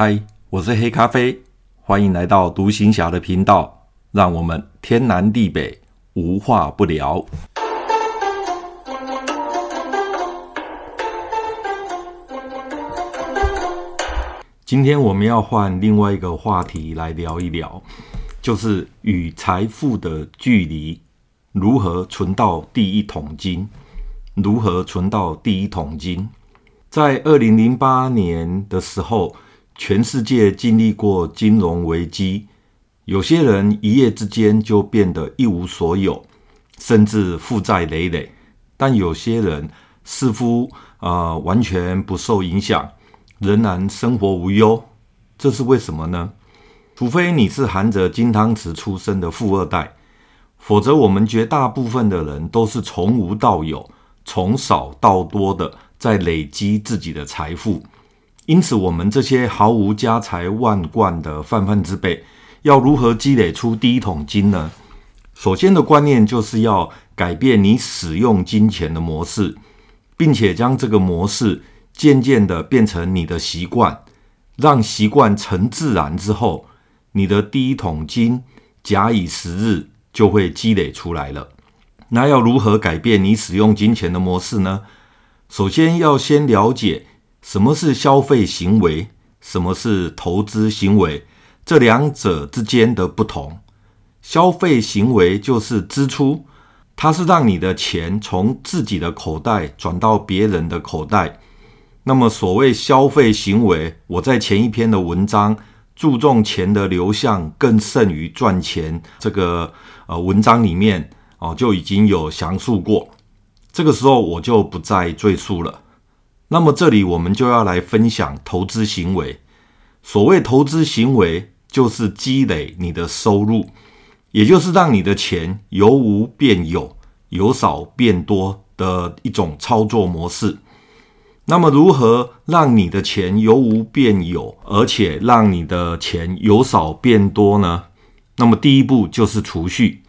嗨，我是黑咖啡，欢迎来到独行侠的频道，让我们天南地北无话不聊。今天我们要换另外一个话题来聊一聊，就是与财富的距离，如何存到第一桶金？如何存到第一桶金？在二零零八年的时候，全世界经历过金融危机，有些人一夜之间就变得一无所有，甚至负债累累；但有些人似乎啊、呃、完全不受影响。仍然生活无忧，这是为什么呢？除非你是含着金汤匙出生的富二代，否则我们绝大部分的人都是从无到有、从少到多的在累积自己的财富。因此，我们这些毫无家财万贯的泛泛之辈，要如何积累出第一桶金呢？首先的观念就是要改变你使用金钱的模式，并且将这个模式。渐渐的变成你的习惯，让习惯成自然之后，你的第一桶金假以时日就会积累出来了。那要如何改变你使用金钱的模式呢？首先要先了解什么是消费行为，什么是投资行为，这两者之间的不同。消费行为就是支出，它是让你的钱从自己的口袋转到别人的口袋。那么，所谓消费行为，我在前一篇的文章注重钱的流向更胜于赚钱这个呃文章里面哦就已经有详述过，这个时候我就不再赘述了。那么这里我们就要来分享投资行为。所谓投资行为，就是积累你的收入，也就是让你的钱由无变有，由少变多的一种操作模式。那么，如何让你的钱由无变有，而且让你的钱由少变多呢？那么，第一步就是储蓄。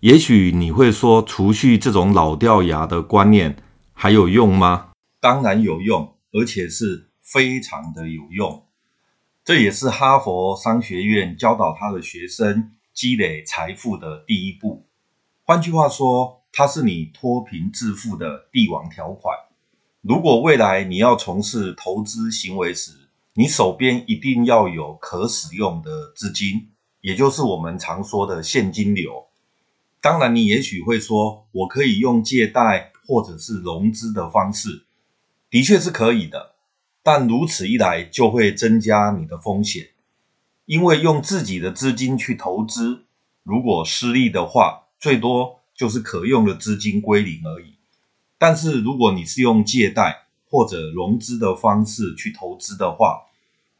也许你会说，储蓄这种老掉牙的观念还有用吗？当然有用，而且是非常的有用。这也是哈佛商学院教导他的学生积累财富的第一步。换句话说，它是你脱贫致富的帝王条款。如果未来你要从事投资行为时，你手边一定要有可使用的资金，也就是我们常说的现金流。当然，你也许会说，我可以用借贷或者是融资的方式，的确是可以的。但如此一来，就会增加你的风险，因为用自己的资金去投资，如果失利的话，最多就是可用的资金归零而已。但是，如果你是用借贷或者融资的方式去投资的话，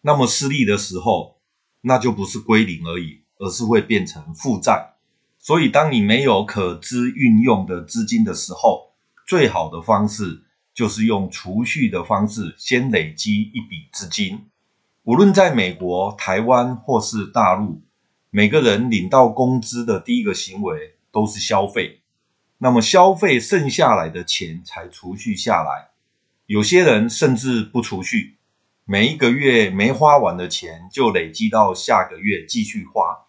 那么失利的时候，那就不是归零而已，而是会变成负债。所以，当你没有可资运用的资金的时候，最好的方式就是用储蓄的方式先累积一笔资金。无论在美国、台湾或是大陆，每个人领到工资的第一个行为都是消费。那么消费剩下来的钱才储蓄下来，有些人甚至不储蓄，每一个月没花完的钱就累积到下个月继续花。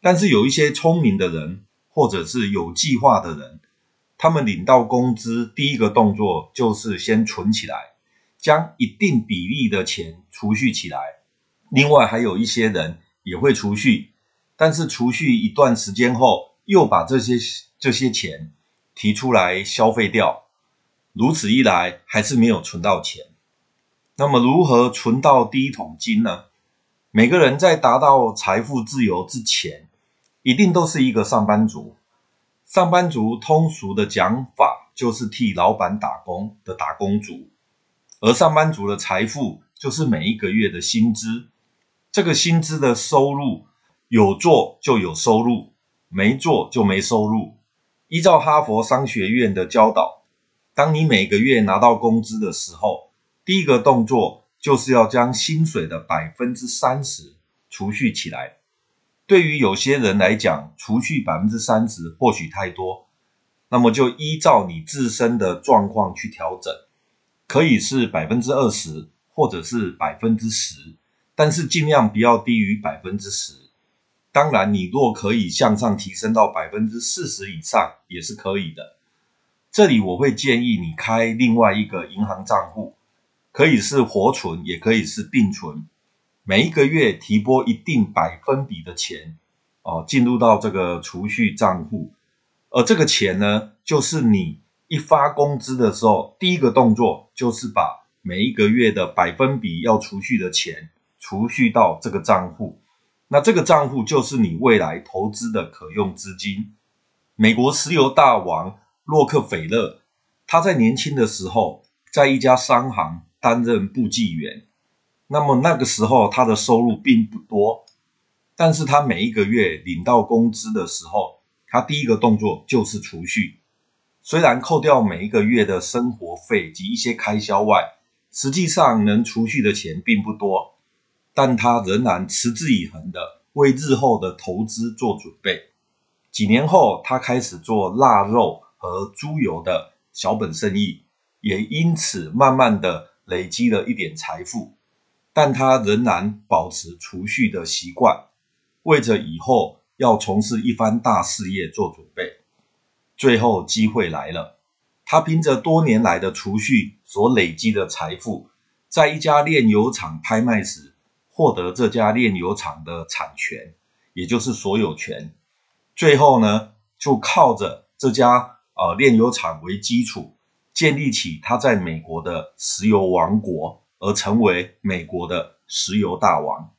但是有一些聪明的人，或者是有计划的人，他们领到工资第一个动作就是先存起来，将一定比例的钱储蓄起来。另外还有一些人也会储蓄，但是储蓄一段时间后，又把这些这些钱。提出来消费掉，如此一来还是没有存到钱。那么如何存到第一桶金呢？每个人在达到财富自由之前，一定都是一个上班族。上班族通俗的讲法就是替老板打工的打工族，而上班族的财富就是每一个月的薪资。这个薪资的收入有做就有收入，没做就没收入。依照哈佛商学院的教导，当你每个月拿到工资的时候，第一个动作就是要将薪水的百分之三十储蓄起来。对于有些人来讲，除去百分之三十或许太多，那么就依照你自身的状况去调整，可以是百分之二十，或者是百分之十，但是尽量不要低于百分之十。当然，你若可以向上提升到百分之四十以上，也是可以的。这里我会建议你开另外一个银行账户，可以是活存，也可以是定存。每一个月提拨一定百分比的钱，哦，进入到这个储蓄账户，而这个钱呢，就是你一发工资的时候，第一个动作就是把每一个月的百分比要储蓄的钱储蓄到这个账户。那这个账户就是你未来投资的可用资金。美国石油大王洛克菲勒，他在年轻的时候在一家商行担任簿记员。那么那个时候他的收入并不多，但是他每一个月领到工资的时候，他第一个动作就是储蓄。虽然扣掉每一个月的生活费及一些开销外，实际上能储蓄的钱并不多，但他仍然持之以恒的为日后的投资做准备。几年后，他开始做腊肉和猪油的小本生意，也因此慢慢的累积了一点财富。但他仍然保持储蓄的习惯，为着以后要从事一番大事业做准备。最后机会来了，他凭着多年来的储蓄所累积的财富，在一家炼油厂拍卖时，获得这家炼油厂的产权，也就是所有权。最后呢，就靠着这家呃炼油厂为基础，建立起他在美国的石油王国。而成为美国的石油大王，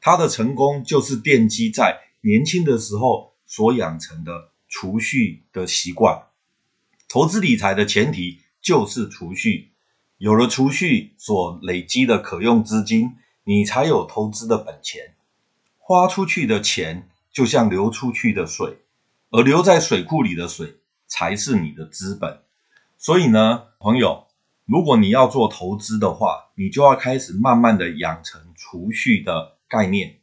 他的成功就是奠基在年轻的时候所养成的储蓄的习惯。投资理财的前提就是储蓄，有了储蓄所累积的可用资金，你才有投资的本钱。花出去的钱就像流出去的水，而留在水库里的水才是你的资本。所以呢，朋友。如果你要做投资的话，你就要开始慢慢的养成储蓄的概念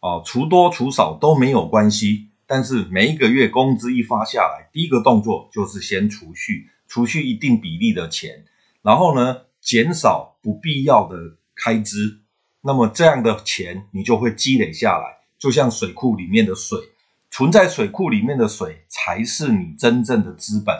哦，除多除少都没有关系，但是每一个月工资一发下来，第一个动作就是先储蓄，储蓄一定比例的钱，然后呢，减少不必要的开支，那么这样的钱你就会积累下来，就像水库里面的水，存在水库里面的水才是你真正的资本，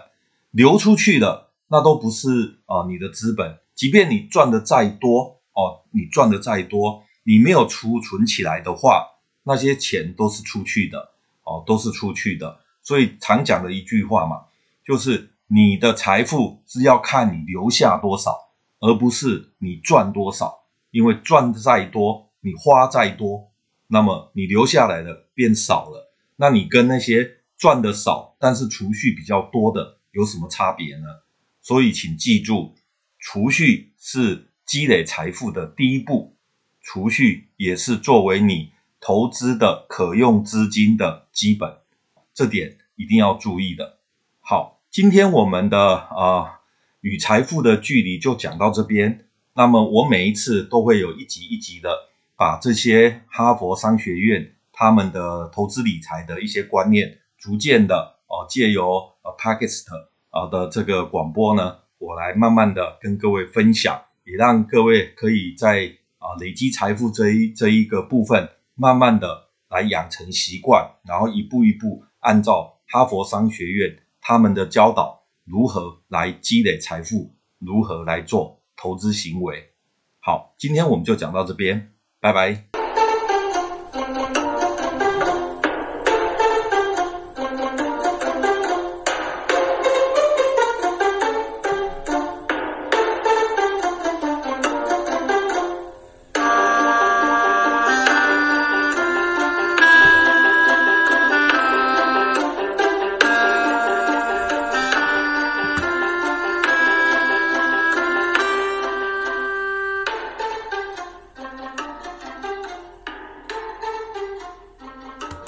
流出去的。那都不是啊，你的资本，即便你赚的再多哦，你赚的再多，你没有储存起来的话，那些钱都是出去的哦，都是出去的。所以常讲的一句话嘛，就是你的财富是要看你留下多少，而不是你赚多少。因为赚的再多，你花再多，那么你留下来的变少了，那你跟那些赚的少但是储蓄比较多的有什么差别呢？所以，请记住，储蓄是积累财富的第一步，储蓄也是作为你投资的可用资金的基本，这点一定要注意的。好，今天我们的啊、与财富的距离就讲到这边。那么，我每一次都会有一集一集的把这些哈佛商学院他们的投资理财的一些观念，逐渐的哦借由呃 Podcast。啊的这个广播呢，我来慢慢的跟各位分享，也让各位可以在啊累积财富这一这一个部分，慢慢的来养成习惯，然后一步一步按照哈佛商学院他们的教导，如何来积累财富，如何来做投资行为。好，今天我们就讲到这边，拜拜。